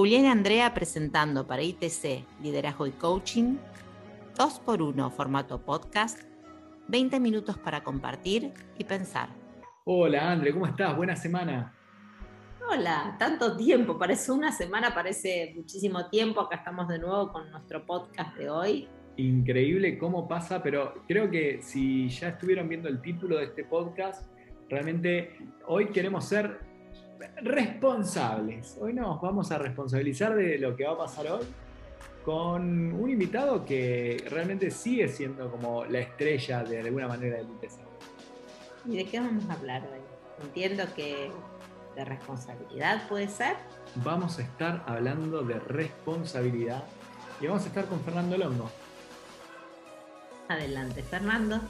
Julián y Andrea presentando para ITC Liderazgo y Coaching, 2x1 formato podcast, 20 minutos para compartir y pensar. Hola Andrea, ¿cómo estás? Buena semana. Hola, tanto tiempo, parece una semana, parece muchísimo tiempo. Acá estamos de nuevo con nuestro podcast de hoy. Increíble cómo pasa, pero creo que si ya estuvieron viendo el título de este podcast, realmente hoy queremos ser responsables. Hoy nos vamos a responsabilizar de lo que va a pasar hoy con un invitado que realmente sigue siendo como la estrella de alguna manera del ITC. ¿Y de qué vamos a hablar hoy? Entiendo que de responsabilidad puede ser. Vamos a estar hablando de responsabilidad y vamos a estar con Fernando Longo. Adelante, Fernando.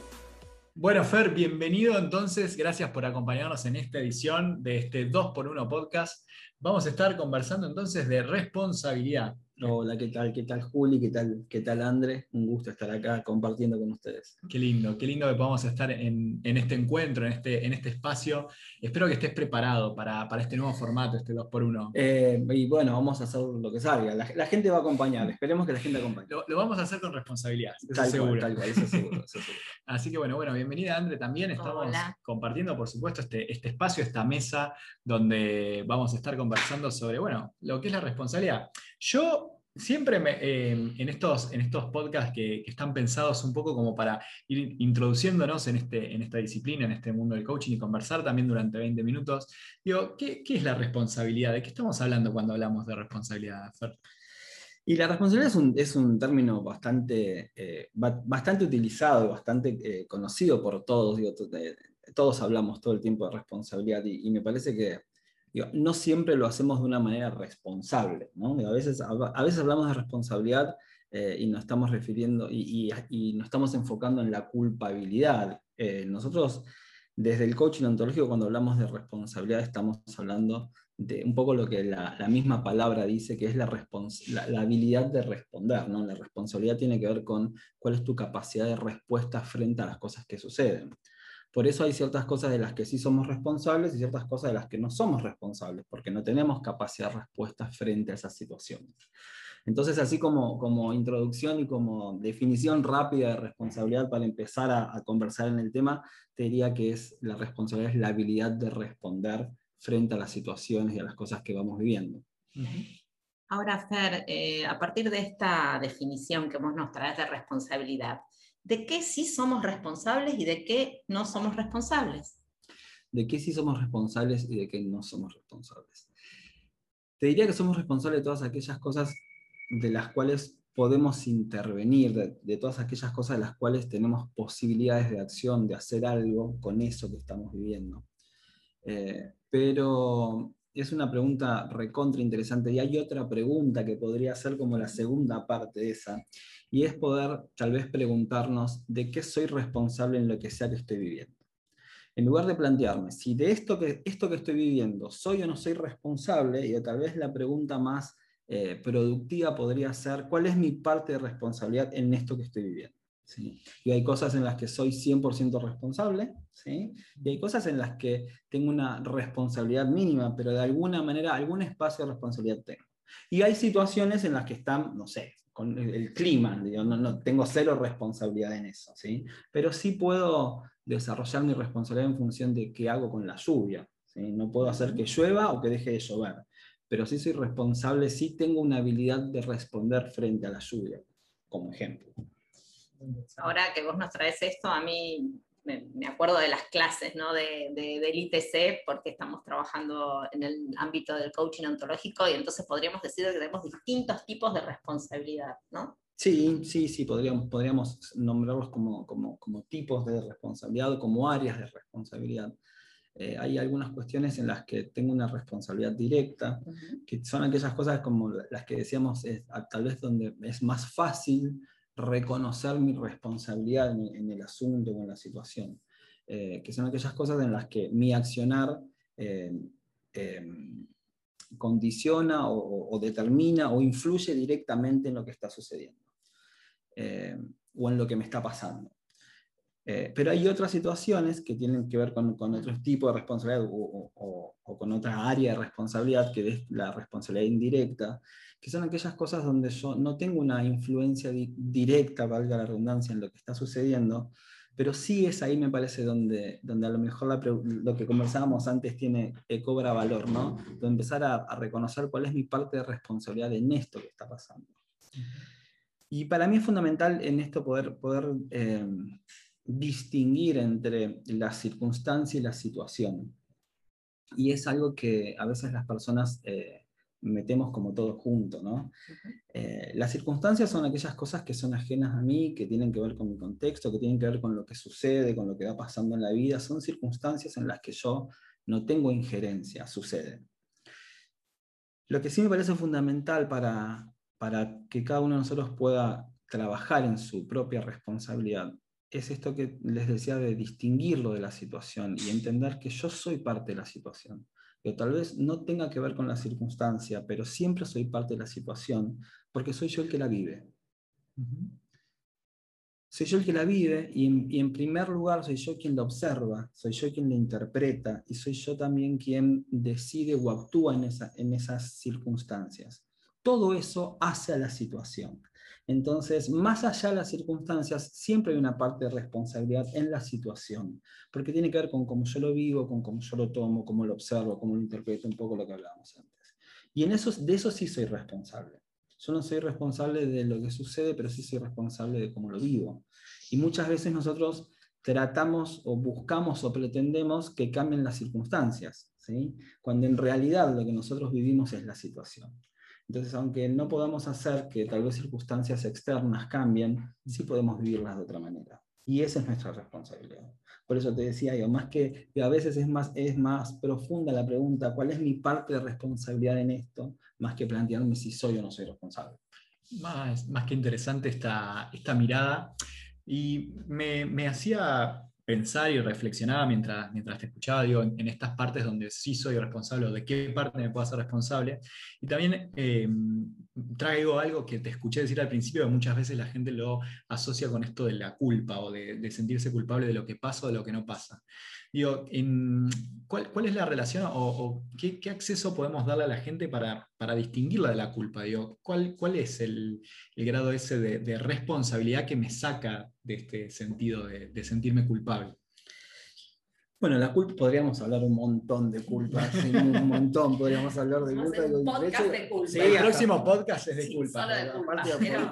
Bueno, Fer, bienvenido entonces. Gracias por acompañarnos en esta edición de este 2x1 podcast. Vamos a estar conversando entonces de responsabilidad. Hola, ¿qué tal? ¿Qué tal Juli? ¿Qué tal, qué tal André? Un gusto estar acá compartiendo con ustedes. Qué lindo, qué lindo que podamos estar en, este encuentro, en este, en este espacio. Espero que estés preparado para, este nuevo formato, este 2x1. Eh, y bueno, vamos a hacer lo que salga. La, gente va a acompañar, esperemos que la gente acompañe. Lo, vamos a hacer con responsabilidad, eso seguro. eso seguro, Así que bueno, bueno, bienvenida André también. Estamos compartiendo, por supuesto, este, este espacio, esta mesa donde vamos a estar conversando sobre, bueno, lo que es la responsabilidad. Yo siempre eh, en, estos, en estos podcasts que, están pensados un poco como para ir introduciéndonos en, este, en esta disciplina, en este mundo del coaching y conversar también durante 20 minutos, digo, ¿qué, es la responsabilidad? ¿De qué estamos hablando cuando hablamos de responsabilidad? Y la responsabilidad es un, término bastante, eh, bastante utilizado y bastante eh, conocido por todos. todos hablamos todo el tiempo de responsabilidad y me parece que no siempre lo hacemos de una manera responsable. ¿no? a, veces, a, veces hablamos de responsabilidad eh, y nos estamos refiriendo y, nos estamos enfocando en la culpabilidad. Eh, nosotros, desde el coaching ontológico, cuando hablamos de responsabilidad, estamos hablando de un poco lo que la, misma palabra dice, que es la, la, habilidad de responder. La responsabilidad tiene que ver con cuál es tu capacidad de respuesta frente a las cosas que suceden. Por eso hay ciertas cosas de las que sí somos responsables y ciertas cosas de las que no somos responsables, porque no tenemos capacidad de respuesta frente a esas situaciones. Entonces, así como, como introducción y como definición rápida de responsabilidad para empezar a, conversar en el tema, te diría que es la responsabilidad es la habilidad de responder frente a las situaciones y a las cosas que vamos viviendo. Ahora, Fer, eh, a partir de esta definición que vos nos traes de responsabilidad, de qué sí somos responsables y de qué no somos responsables. De qué sí somos responsables y de qué no somos responsables. Te diría que somos responsables de todas aquellas cosas de las cuales podemos intervenir, de, todas aquellas cosas de las cuales tenemos posibilidades de acción, de hacer algo con eso que estamos viviendo. Eh, pero es una pregunta recontra interesante y hay otra pregunta que podría ser como la segunda parte de esa, y es poder tal vez preguntarnos de qué soy responsable en lo que sea que estoy viviendo. En lugar de plantearme si de esto que, esto que estoy viviendo soy o no soy responsable, y tal vez la pregunta más eh, productiva podría ser, ¿cuál es mi parte de responsabilidad en esto que estoy viviendo? ¿Sí? Y hay cosas en las que soy 100% responsable, ¿sí? y hay cosas en las que tengo una responsabilidad mínima, pero de alguna manera algún espacio de responsabilidad tengo. Y hay situaciones en las que están, no sé, con el clima, no, tengo cero responsabilidad en eso, ¿sí? pero sí puedo desarrollar mi responsabilidad en función de qué hago con la lluvia. ¿sí? No puedo hacer que llueva o que deje de llover, pero sí soy responsable, sí tengo una habilidad de responder frente a la lluvia, como ejemplo. Ahora que vos nos traes esto, a mí me, acuerdo de las clases ¿no? de, del ITC, porque estamos trabajando en el ámbito del coaching ontológico y entonces podríamos decir que tenemos distintos tipos de responsabilidad, ¿no? Sí, sí, sí, podríamos, podríamos nombrarlos como, como, como tipos de responsabilidad o como áreas de responsabilidad. Eh, hay algunas cuestiones en las que tengo una responsabilidad directa, que son aquellas cosas como las que decíamos, tal vez donde es más fácil reconocer mi responsabilidad en, el asunto o en la situación, eh, que son aquellas cosas en las que mi accionar eh, em, condiciona o, determina o influye directamente en lo que está sucediendo eh, o en lo que me está pasando. Eh, pero hay otras situaciones que tienen que ver con, con otro tipo de responsabilidad o, o, con otra área de responsabilidad, que es la responsabilidad indirecta, que son aquellas cosas donde yo no tengo una influencia directa, valga la redundancia, en lo que está sucediendo, pero sí es ahí, me parece, donde, donde a lo mejor lo que conversábamos antes tiene, eh, cobra valor, ¿no? De empezar a, reconocer cuál es mi parte de responsabilidad en esto que está pasando. Y para mí es fundamental en esto poder, poder eh, distinguir entre la circunstancia y la situación. Y es algo que a veces las personas eh, metemos como todo junto, ¿no? Eh, las circunstancias son aquellas cosas que son ajenas a mí, que tienen que ver con mi contexto, que tienen que ver con lo que sucede, con lo que va pasando en la vida. Son circunstancias en las que yo no tengo injerencia, sucede. Lo que sí me parece fundamental para, para que cada uno de nosotros pueda trabajar en su propia responsabilidad es esto que les decía de distinguirlo de la situación y entender que yo soy parte de la situación que tal vez no tenga que ver con la circunstancia, pero siempre soy parte de la situación, porque soy yo el que la vive. Soy yo el que la vive y en, primer lugar soy yo quien la observa, soy yo quien la interpreta y soy yo también quien decide o actúa en, en esas circunstancias. Todo eso hace a la situación. Entonces, más allá de las circunstancias, siempre hay una parte de responsabilidad en la situación, porque tiene que ver con cómo yo lo vivo, con cómo yo lo tomo, cómo lo observo, cómo lo interpreto, un poco lo que hablábamos antes. Y en eso, de eso sí soy responsable. Yo no soy responsable de lo que sucede, pero sí soy responsable de cómo lo vivo. Y muchas veces nosotros tratamos o buscamos o pretendemos que cambien las circunstancias, ¿sí? cuando en realidad lo que nosotros vivimos es la situación. Entonces, aunque no podamos hacer que tal vez circunstancias externas cambien, sí podemos vivirlas de otra manera. Y esa es nuestra responsabilidad. Por eso te decía yo, más que, a veces es más, es más profunda la pregunta, ¿cuál es mi parte de responsabilidad en esto? Más que plantearme si soy o no soy responsable. Más, más que interesante esta, esta mirada. Y me, me hacía pensar y reflexionaba mientras, mientras te escuchaba, en, estas partes donde sí soy responsable o de qué parte me puedo hacer responsable. Y también eh, traigo algo que te escuché decir al principio, que muchas veces la gente lo asocia con esto de la culpa o de, sentirse culpable de lo que pasa o de lo que no pasa. Digo, ¿cuál, ¿cuál, es la relación o, qué, qué, acceso podemos darle a la gente para, para distinguirla de la culpa? Digo, ¿cuál, ¿Cuál es el, el grado ese de, de, responsabilidad que me saca de este sentido de, de sentirme culpable? Bueno, la culpa, podríamos hablar un montón de culpa, un montón, podríamos hablar de culpa. Un podcast de, culpa. Sí, el próximo podcast es de culpa.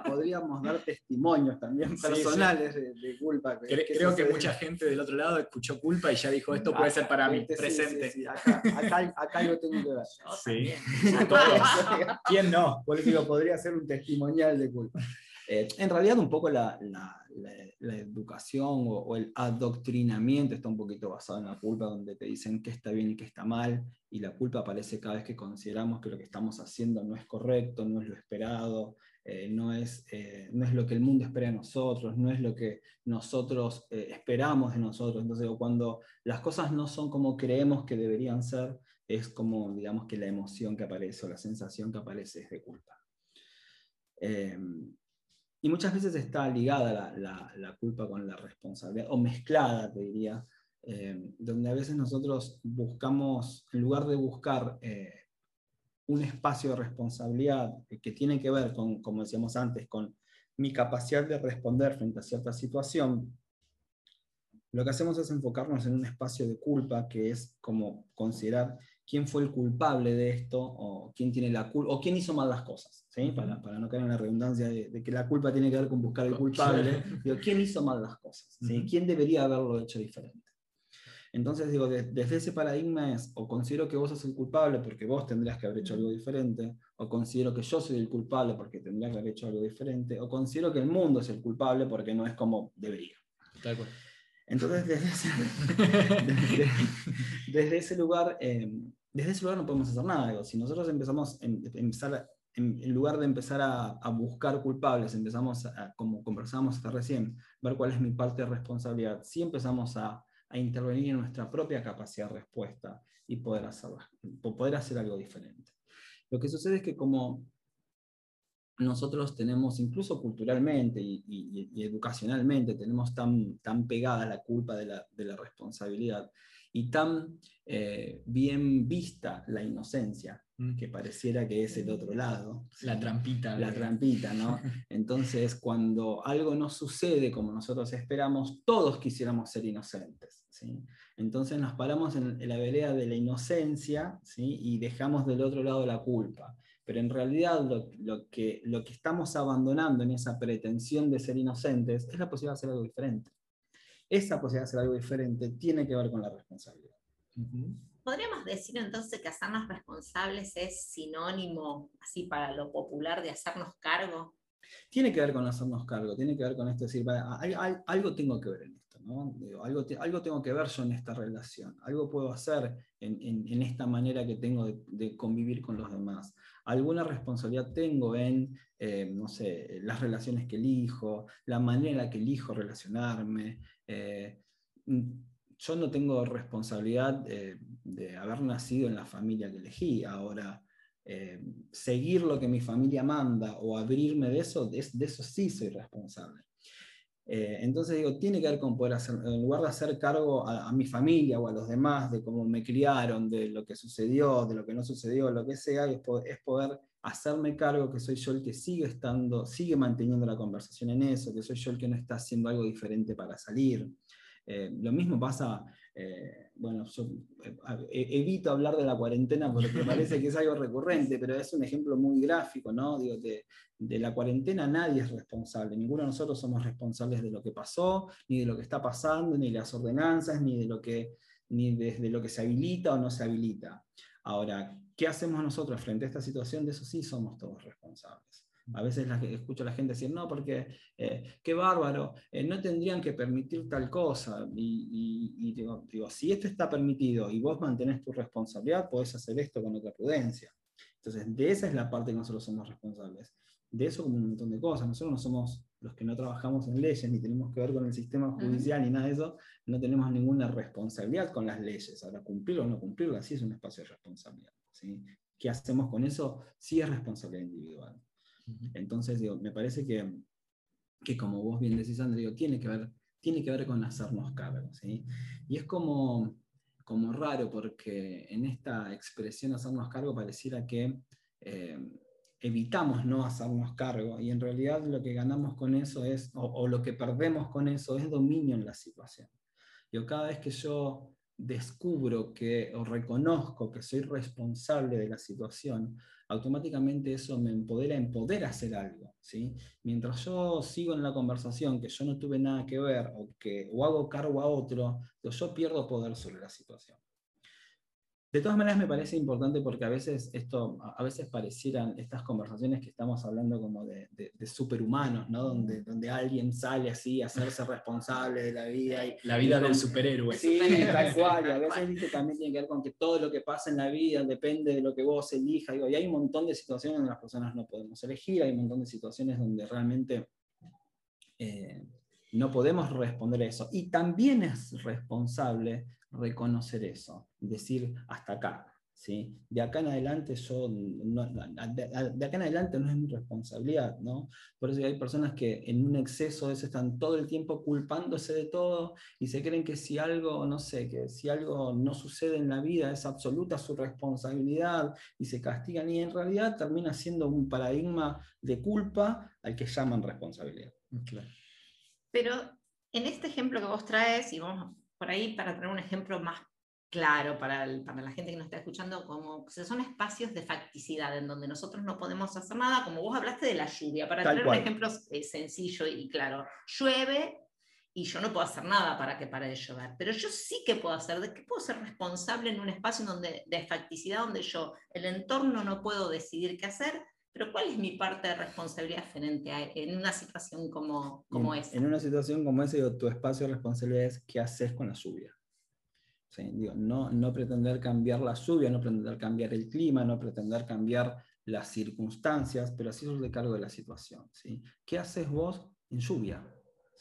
podríamos dar testimonios también personales De, culpa. creo que mucha gente del otro lado escuchó culpa y ya dijo, esto puede ser para mí, presente. Acá, acá, acá, lo tengo que ver. Sí, ¿Quién no? Por digo, podría ser un testimonial de culpa. Eh, en realidad un poco la, la, la, educación o, el adoctrinamiento está un poquito basado en la culpa, donde te dicen qué está bien y qué está mal, y la culpa aparece cada vez que consideramos que lo que estamos haciendo no es correcto, no es lo esperado, eh, no, es, eh, no es lo que el mundo espera de nosotros, no es lo que nosotros esperamos de nosotros. Entonces, cuando las cosas no son como creemos que deberían ser, es como, digamos, que la emoción que aparece o la sensación que aparece es de culpa. Y muchas veces está ligada la, culpa con la responsabilidad, o mezclada, te diría, eh, donde a veces nosotros buscamos, en lugar de buscar eh, un espacio de responsabilidad que tiene que ver con, como decíamos antes, con mi capacidad de responder frente a cierta situación, lo que hacemos es enfocarnos en un espacio de culpa que es como considerar quién fue el culpable de esto o quién tiene la culpa o quién hizo mal las cosas, ¿sí? para, para, no caer en la redundancia de, que la culpa tiene que ver con buscar el culpable, digo, quién hizo mal las cosas, ¿sí? quién debería haberlo hecho diferente. Entonces digo, desde ese paradigma es o considero que vos sos el culpable porque vos tendrías que haber hecho algo diferente, o considero que yo soy el culpable porque tendría que haber hecho algo diferente, o considero que el mundo es el culpable porque no es como debería. Tal cual. Entonces, desde ese, desde, ese lugar, eh, desde ese lugar no podemos hacer nada. si nosotros empezamos, en, empezar, en, lugar de empezar a, buscar culpables, empezamos, a, como conversamos hasta recién, ver cuál es mi parte de responsabilidad, si empezamos a, intervenir en nuestra propia capacidad de respuesta y poder, hacer, poder hacer algo diferente. Lo que sucede es que como nosotros tenemos, incluso culturalmente y, educacionalmente, tenemos tan, tan pegada la culpa de la, de la responsabilidad y tan eh, bien vista la inocencia, mm. que pareciera que es el otro lado. La trampita. La trampita, ¿no? Entonces, cuando algo no sucede como nosotros esperamos, todos quisiéramos ser inocentes. ¿sí? Entonces nos paramos en, la vereda de la inocencia ¿sí? y dejamos del otro lado la culpa. Pero en realidad lo, lo, que, lo que estamos abandonando en esa pretensión de ser inocentes es la posibilidad de hacer algo diferente esa posibilidad de hacer algo diferente tiene que ver con la responsabilidad. ¿Podríamos decir entonces que hacernos responsables es sinónimo, así para lo popular, de hacernos cargo? Tiene que ver con hacernos cargo, tiene que ver con esto, decir, algo tengo que ver en esto, algo, algo, tengo que ver yo en esta relación, algo puedo hacer en, esta manera que tengo de, convivir con los demás, alguna responsabilidad tengo en, eh, no sé, las relaciones que elijo, la manera en que elijo relacionarme, eh, yo no tengo responsabilidad de, haber nacido en la familia que elegí. Ahora, eh, seguir lo que mi familia manda o abrirme de eso, de, eso sí soy responsable. Eh, entonces digo, tiene que ver con poder hacer, en lugar de hacer cargo a, mi familia o a los demás de cómo me criaron, de lo que sucedió, de lo que no sucedió, lo que sea, es poder hacerme cargo que soy yo el que sigue estando, sigue manteniendo la conversación en eso, que soy yo el que no está haciendo algo diferente para salir. Eh, lo mismo pasa, eh, bueno, yo eh, evito hablar de la cuarentena porque parece que es algo recurrente, pero es un ejemplo muy gráfico, ¿no? Digo, de, de, la cuarentena nadie es responsable, ninguno de nosotros somos responsables de lo que pasó, ni de lo que está pasando, ni de las ordenanzas, ni de lo que, ni desde lo que se habilita o no se habilita. Ahora, ¿Qué hacemos nosotros frente a esta situación? De eso sí somos todos responsables. A veces la, escucho a la gente decir, no, porque eh, qué bárbaro, eh, no tendrían que permitir tal cosa. Y, digo, si esto está permitido y vos mantenés tu responsabilidad, podés hacer esto con otra prudencia. Entonces, de esa es la parte que nosotros somos responsables. De eso como un montón de cosas. Nosotros no somos los que no trabajamos en leyes, ni tenemos que ver con el sistema judicial, ni nada de eso, no tenemos ninguna responsabilidad con las leyes. Ahora, cumplirlo o no cumplirlo, sí es un espacio de responsabilidad. ¿Qué hacemos con eso? Sí es responsabilidad individual. Entonces, digo, me parece que, que, como vos bien decís, André, tiene, que ver, tiene que ver con hacernos cargo. ¿sí? Y es como, como raro porque en esta expresión hacernos cargo pareciera que eh, evitamos no hacernos cargo y en realidad lo que ganamos con eso es, o, o, lo que perdemos con eso es dominio en la situación. Yo cada vez que yo descubro que o reconozco que soy responsable de la situación, automáticamente eso me empodera en hacer algo. ¿sí? Mientras yo sigo en la conversación que yo no tuve nada que ver o que o hago cargo a otro, yo pierdo poder sobre la situación. De todas maneras me parece importante porque a veces esto, a veces parecieran estas conversaciones que estamos hablando como de, superhumanos, ¿no? Donde, donde alguien sale así a hacerse responsable de la vida. Y, la vida del superhéroe. Sí, tal cual. Y a veces también tiene que ver con que todo lo que pasa en la vida depende de lo que vos elijas. y hay un montón de situaciones donde las personas no podemos elegir, hay un montón de situaciones donde realmente eh, no podemos responder a eso. Y también es responsable reconocer eso, decir hasta acá. ¿sí? De acá en adelante yo, de, acá en adelante no es mi responsabilidad, ¿no? Por eso hay personas que en un exceso de eso están todo el tiempo culpándose de todo y se creen que si algo, no sé, que si algo no sucede en la vida es absoluta su responsabilidad y se castigan y en realidad termina siendo un paradigma de culpa al que llaman responsabilidad. Pero en este ejemplo que vos traes, y vamos por ahí para tener un ejemplo más claro para, para, la gente que nos está escuchando, como son espacios de facticidad en donde nosotros no podemos hacer nada, como vos hablaste de la lluvia, para tener un ejemplo eh, sencillo y claro, llueve y yo no puedo hacer nada para que pare de llover, pero yo sí que puedo hacer, de qué puedo ser responsable en un espacio donde, de facticidad donde yo, el entorno no puedo decidir qué hacer, pero ¿cuál es mi parte de responsabilidad frente a en una situación como, como esa? En una situación como esa, tu espacio de responsabilidad es qué haces con la lluvia. no, no pretender cambiar la lluvia, no pretender cambiar el clima, no pretender cambiar las circunstancias, pero así sos de cargo de la situación. ¿sí? ¿Qué haces vos en lluvia?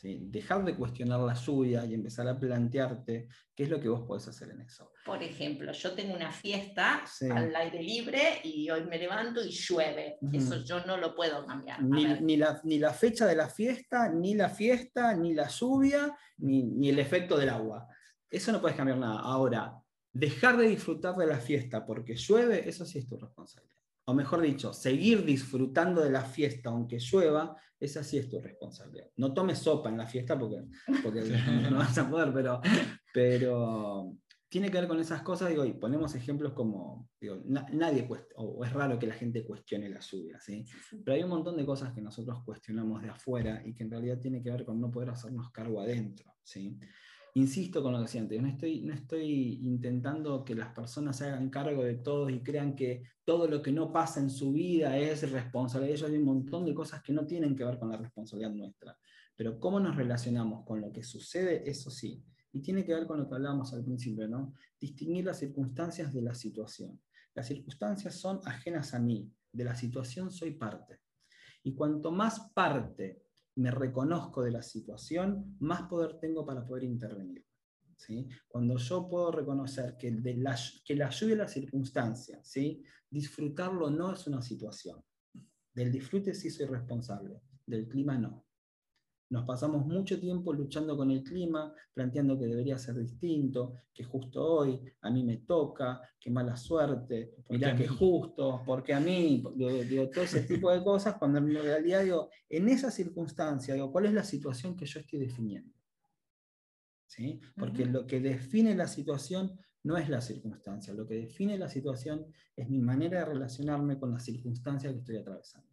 Dejar de cuestionar la lluvia y empezar a plantearte qué es lo que vos podés hacer en eso. Por ejemplo, yo tengo una fiesta al aire libre y hoy me levanto y llueve. Eso yo no lo puedo cambiar. Ni, la, ni, la, fecha de la fiesta, ni la fiesta, ni la lluvia, ni, ni el efecto del agua. Eso no puedes cambiar nada. Ahora, dejar de disfrutar de la fiesta porque llueve, eso sí es tu responsabilidad o mejor dicho, seguir disfrutando de la fiesta aunque llueva, esa sí es tu responsabilidad. No tomes sopa en la fiesta porque, porque no, vas a poder, pero, pero tiene que ver con esas cosas, digo, y ponemos ejemplos como, digo, nadie cuesta, o es raro que la gente cuestione la lluvia, ¿sí? Pero hay un montón de cosas que nosotros cuestionamos de afuera y que en realidad tiene que ver con no poder hacernos cargo adentro, ¿sí? Insisto con lo que decía antes, no estoy, no estoy intentando que las personas se hagan cargo de todo y crean que todo lo que no pasa en su vida es responsabilidad de ellos. Hay un montón de cosas que no tienen que ver con la responsabilidad nuestra. Pero cómo nos relacionamos con lo que sucede, eso sí. Y tiene que ver con lo que hablábamos al principio, ¿no? Distinguir las circunstancias de la situación. Las circunstancias son ajenas a mí, de la situación soy parte. Y cuanto más parte me reconozco de la situación, más poder tengo para poder intervenir. ¿sí? Cuando yo puedo reconocer que, de la, que la lluvia la circunstancia, ¿sí? disfrutarlo no es una situación. Del disfrute sí soy responsable, del clima no. Nos pasamos mucho tiempo luchando con el clima, planteando que debería ser distinto, que justo hoy a mí me toca, que mala suerte, mirá que justo, porque a mí, digo, todo ese tipo de cosas, cuando en realidad digo, en esa circunstancia, digo, ¿cuál es la situación que yo estoy definiendo? ¿Sí? Porque lo que define la situación no es la circunstancia, lo que define la situación es mi manera de relacionarme con la circunstancia que estoy atravesando.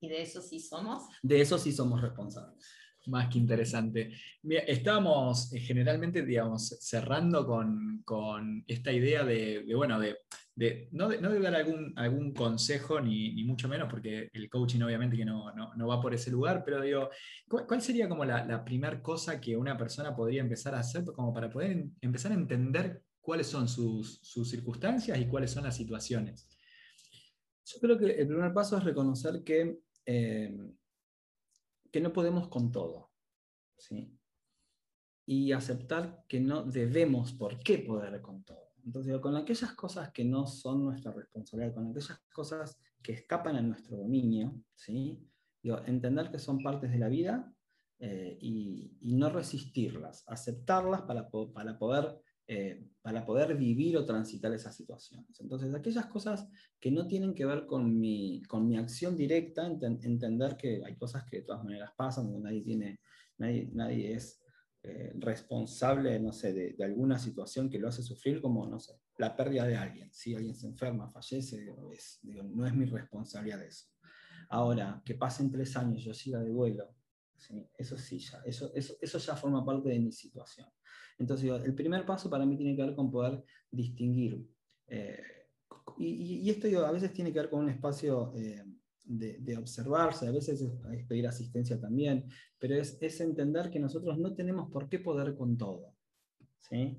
¿Y de eso sí somos? De eso sí somos responsables. Más que interesante. estábamos eh, generalmente, digamos, cerrando con, esta idea de, bueno, de, no, de, dar algún, algún consejo, ni, mucho menos, porque el coaching obviamente que no, va por ese lugar, pero digo, ¿cuál, sería como la, primera cosa que una persona podría empezar a hacer como para poder empezar a entender cuáles son sus, circunstancias y cuáles son las situaciones? Yo creo que el primer paso es reconocer que... Eh, que no podemos con todo. ¿sí? Y aceptar que no debemos por qué poder con todo. Entonces, con aquellas cosas que no son nuestra responsabilidad, con aquellas cosas que escapan a nuestro dominio, ¿sí? entender que son partes de la vida eh, y, no resistirlas, aceptarlas para, para poder eh, para poder vivir o transitar esas situaciones. Entonces, aquellas cosas que no tienen que ver con mi, con mi acción directa, entender que hay cosas que de todas maneras pasan, nadie, tiene, nadie, nadie es eh, responsable, no sé, de, alguna situación que lo hace sufrir, como, no sé, la pérdida de alguien. Si alguien se enferma, fallece, no es mi responsabilidad eso. Ahora, que pasen tres años yo siga de duelo, eso sí, ya, eso, eso, eso ya forma parte de mi situación. Entonces, el primer paso para mí tiene que ver con poder distinguir. Eh, y, esto a veces tiene que ver con un espacio eh, de, observarse, a veces es, pedir asistencia también, pero es, entender que nosotros no tenemos por qué poder con todo. ¿sí?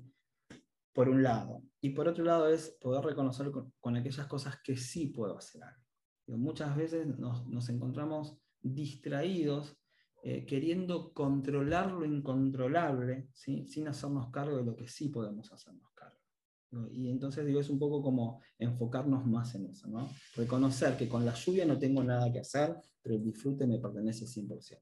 Por un lado. Y por otro lado es poder reconocer con, aquellas cosas que sí puedo hacer algo. muchas veces nos, nos encontramos distraídos eh, queriendo controlar lo incontrolable, sin hacernos cargo de lo que sí podemos hacernos cargo. Y entonces digo, es un poco como enfocarnos más en eso, ¿no? reconocer que con la lluvia no tengo nada que hacer, pero el disfrute me pertenece 100%.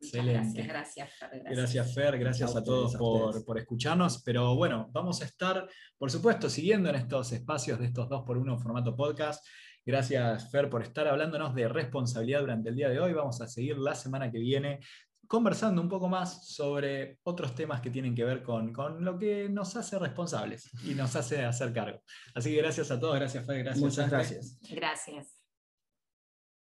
Excelente. Gracias, Fer. Gracias, Fer. Gracias a todos por, por, escucharnos. Pero bueno, vamos a estar, por supuesto, siguiendo en estos espacios de estos dos por uno en formato podcast. Gracias, Fer, por estar hablándonos de responsabilidad durante el día de hoy. Vamos a seguir la semana que viene conversando un poco más sobre otros temas que tienen que ver con, lo que nos hace responsables y nos hace hacer cargo. Así que gracias a todos, gracias Fer, gracias. Muchas gracias. Gracias.